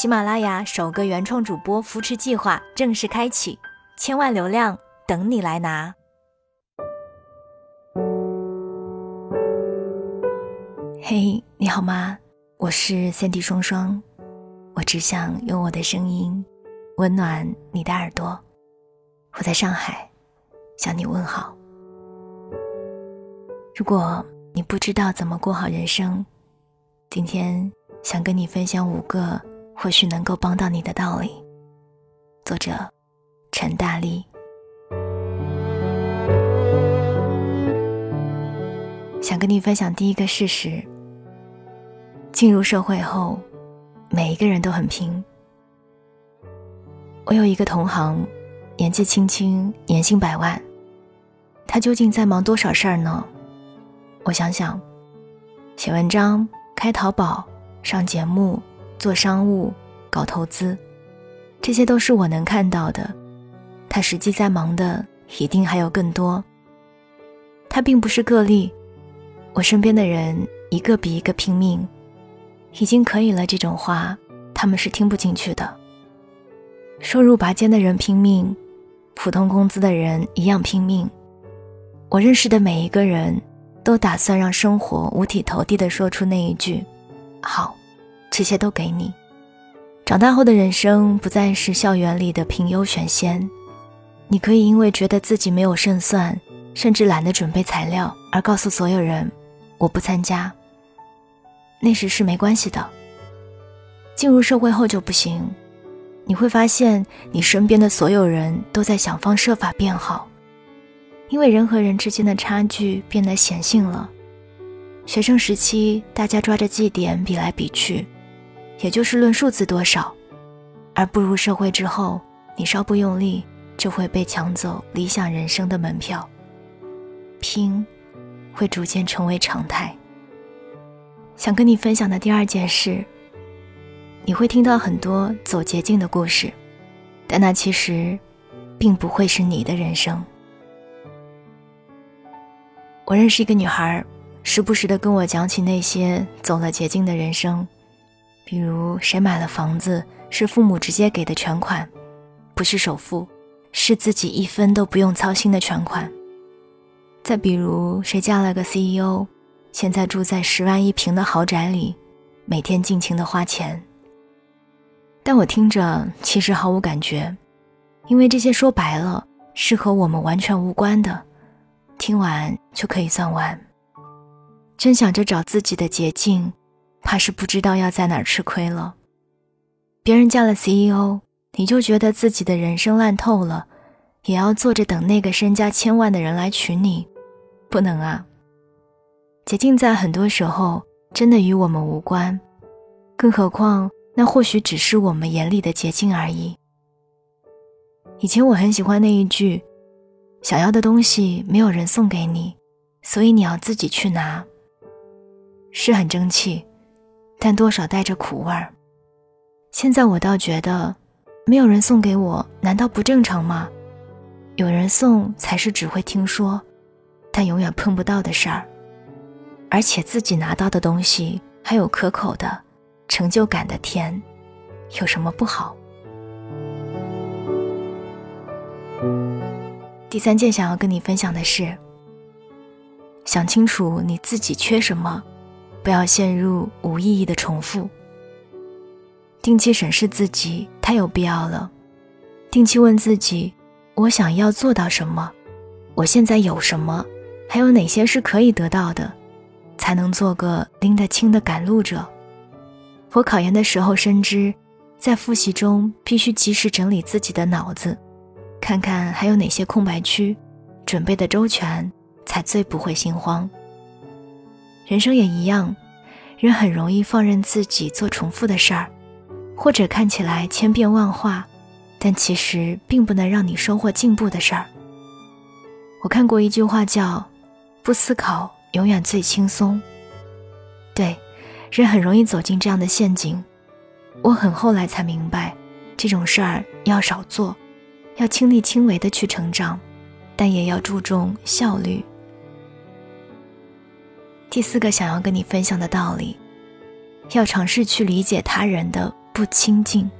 喜马拉雅首个原创主播扶持计划正式开启，千万流量等你来拿！嘿，你好吗？我是三 D 双双，我只想用我的声音温暖你的耳朵。我在上海向你问好。如果你不知道怎么过好人生，今天想跟你分享五个。或许能够帮到你的道理。作者：陈大力。想跟你分享第一个事实：进入社会后，每一个人都很拼。我有一个同行，年纪轻轻，年薪百万，他究竟在忙多少事儿呢？我想想，写文章、开淘宝、上节目。做商务、搞投资，这些都是我能看到的。他实际在忙的一定还有更多。他并不是个例，我身边的人一个比一个拼命，已经可以了。这种话他们是听不进去的。收入拔尖的人拼命，普通工资的人一样拼命。我认识的每一个人都打算让生活五体投地地说出那一句：“好。”这些都给你。长大后的人生不再是校园里的评优选先，你可以因为觉得自己没有胜算，甚至懒得准备材料，而告诉所有人我不参加。那时是没关系的。进入社会后就不行，你会发现你身边的所有人都在想方设法变好，因为人和人之间的差距变得显性了。学生时期，大家抓着绩点比来比去。也就是论数字多少，而步入社会之后，你稍不用力就会被抢走理想人生的门票。拼，会逐渐成为常态。想跟你分享的第二件事，你会听到很多走捷径的故事，但那其实，并不会是你的人生。我认识一个女孩，时不时的跟我讲起那些走了捷径的人生。比如谁买了房子是父母直接给的全款，不是首付，是自己一分都不用操心的全款。再比如谁嫁了个 CEO，现在住在十万一平的豪宅里，每天尽情的花钱。但我听着其实毫无感觉，因为这些说白了是和我们完全无关的，听完就可以算完。真想着找自己的捷径。怕是不知道要在哪儿吃亏了。别人嫁了 CEO，你就觉得自己的人生烂透了，也要坐着等那个身家千万的人来娶你，不能啊。捷径在很多时候真的与我们无关，更何况那或许只是我们眼里的捷径而已。以前我很喜欢那一句：“想要的东西没有人送给你，所以你要自己去拿。”是很争气。但多少带着苦味儿。现在我倒觉得，没有人送给我，难道不正常吗？有人送才是只会听说，但永远碰不到的事儿。而且自己拿到的东西还有可口的、成就感的甜，有什么不好？第三件想要跟你分享的是，想清楚你自己缺什么。不要陷入无意义的重复。定期审视自己太有必要了。定期问自己：我想要做到什么？我现在有什么？还有哪些是可以得到的？才能做个拎得清的赶路者。我考研的时候深知，在复习中必须及时整理自己的脑子，看看还有哪些空白区，准备的周全，才最不会心慌。人生也一样，人很容易放任自己做重复的事儿，或者看起来千变万化，但其实并不能让你收获进步的事儿。我看过一句话叫“不思考永远最轻松”，对，人很容易走进这样的陷阱。我很后来才明白，这种事儿要少做，要亲力亲为的去成长，但也要注重效率。第四个想要跟你分享的道理，要尝试去理解他人的不亲近。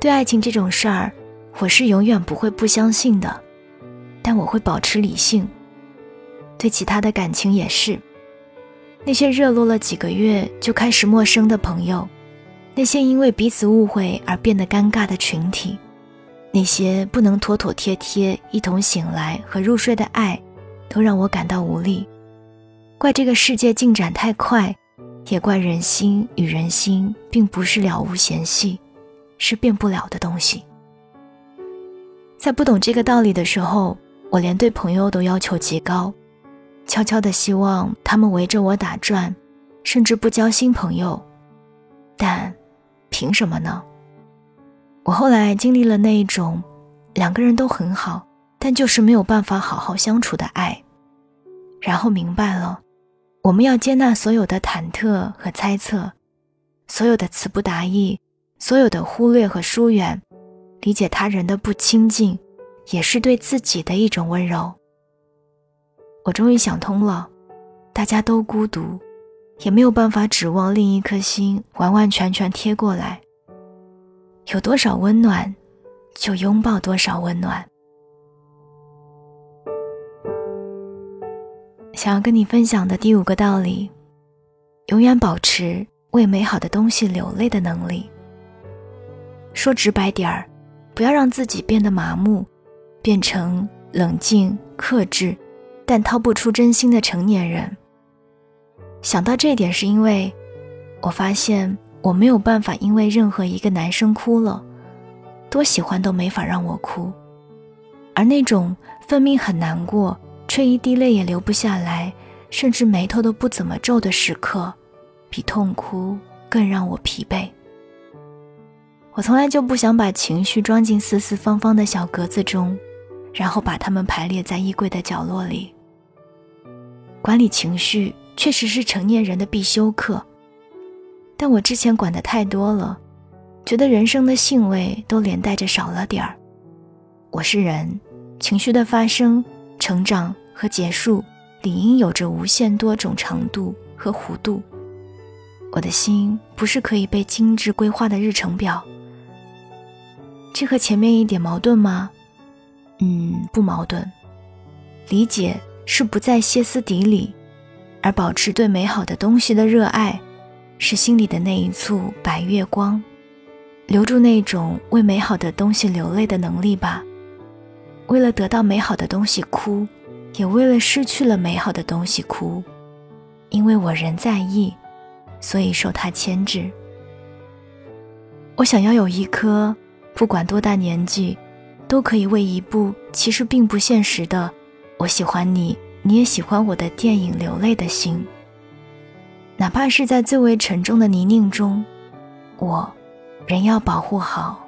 对爱情这种事儿，我是永远不会不相信的，但我会保持理性。对其他的感情也是，那些热络了几个月就开始陌生的朋友，那些因为彼此误会而变得尴尬的群体，那些不能妥妥帖帖一同醒来和入睡的爱，都让我感到无力。怪这个世界进展太快，也怪人心与人心并不是了无嫌隙。是变不了的东西。在不懂这个道理的时候，我连对朋友都要求极高，悄悄的希望他们围着我打转，甚至不交新朋友。但，凭什么呢？我后来经历了那一种，两个人都很好，但就是没有办法好好相处的爱，然后明白了，我们要接纳所有的忐忑和猜测，所有的词不达意。所有的忽略和疏远，理解他人的不亲近，也是对自己的一种温柔。我终于想通了，大家都孤独，也没有办法指望另一颗心完完全全贴过来。有多少温暖，就拥抱多少温暖。想要跟你分享的第五个道理：永远保持为美好的东西流泪的能力。说直白点儿，不要让自己变得麻木，变成冷静克制，但掏不出真心的成年人。想到这点，是因为我发现我没有办法因为任何一个男生哭了，多喜欢都没法让我哭，而那种分明很难过，却一滴泪也流不下来，甚至眉头都不怎么皱的时刻，比痛哭更让我疲惫。我从来就不想把情绪装进四四方方的小格子中，然后把它们排列在衣柜的角落里。管理情绪确实是成年人的必修课，但我之前管的太多了，觉得人生的兴味都连带着少了点儿。我是人，情绪的发生、成长和结束，理应有着无限多种长度和弧度。我的心不是可以被精致规划的日程表。这和前面一点矛盾吗？嗯，不矛盾。理解是不再歇斯底里，而保持对美好的东西的热爱，是心里的那一簇白月光，留住那种为美好的东西流泪的能力吧。为了得到美好的东西哭，也为了失去了美好的东西哭，因为我仍在意，所以受它牵制。我想要有一颗。不管多大年纪，都可以为一部其实并不现实的“我喜欢你，你也喜欢我”的电影流泪的心。哪怕是在最为沉重的泥泞中，我仍要保护好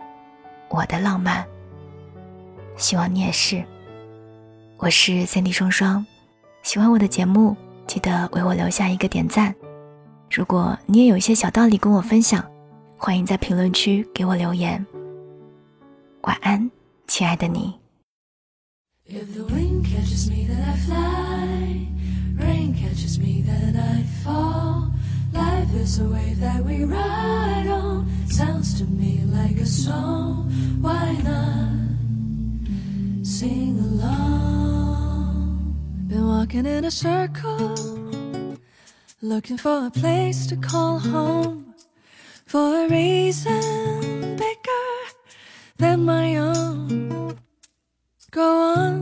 我的浪漫。希望你也是。我是三 D 双双，喜欢我的节目，记得为我留下一个点赞。如果你也有一些小道理跟我分享，欢迎在评论区给我留言。晚安，亲爱的你。If the wind catches me, then I fly. Rain catches me, then I fall. Life is a wave that we ride on. Sounds to me like a song. Why not sing along? Been walking in a circle, looking for a place to call home. For a reason bigger than my own. Go on.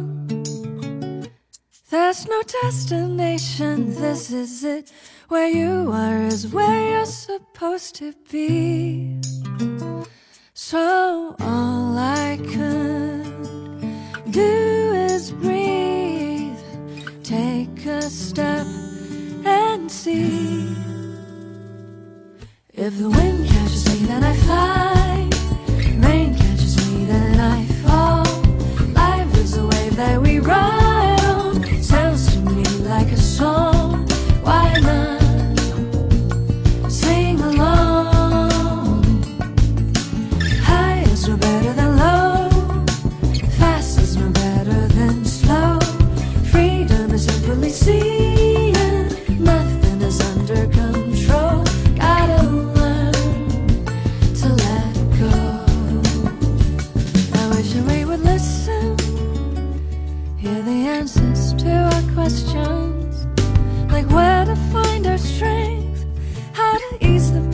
There's no destination, this is it. Where you are is where you're supposed to be. So all see. If the wind questions like where to find our strength, how to ease the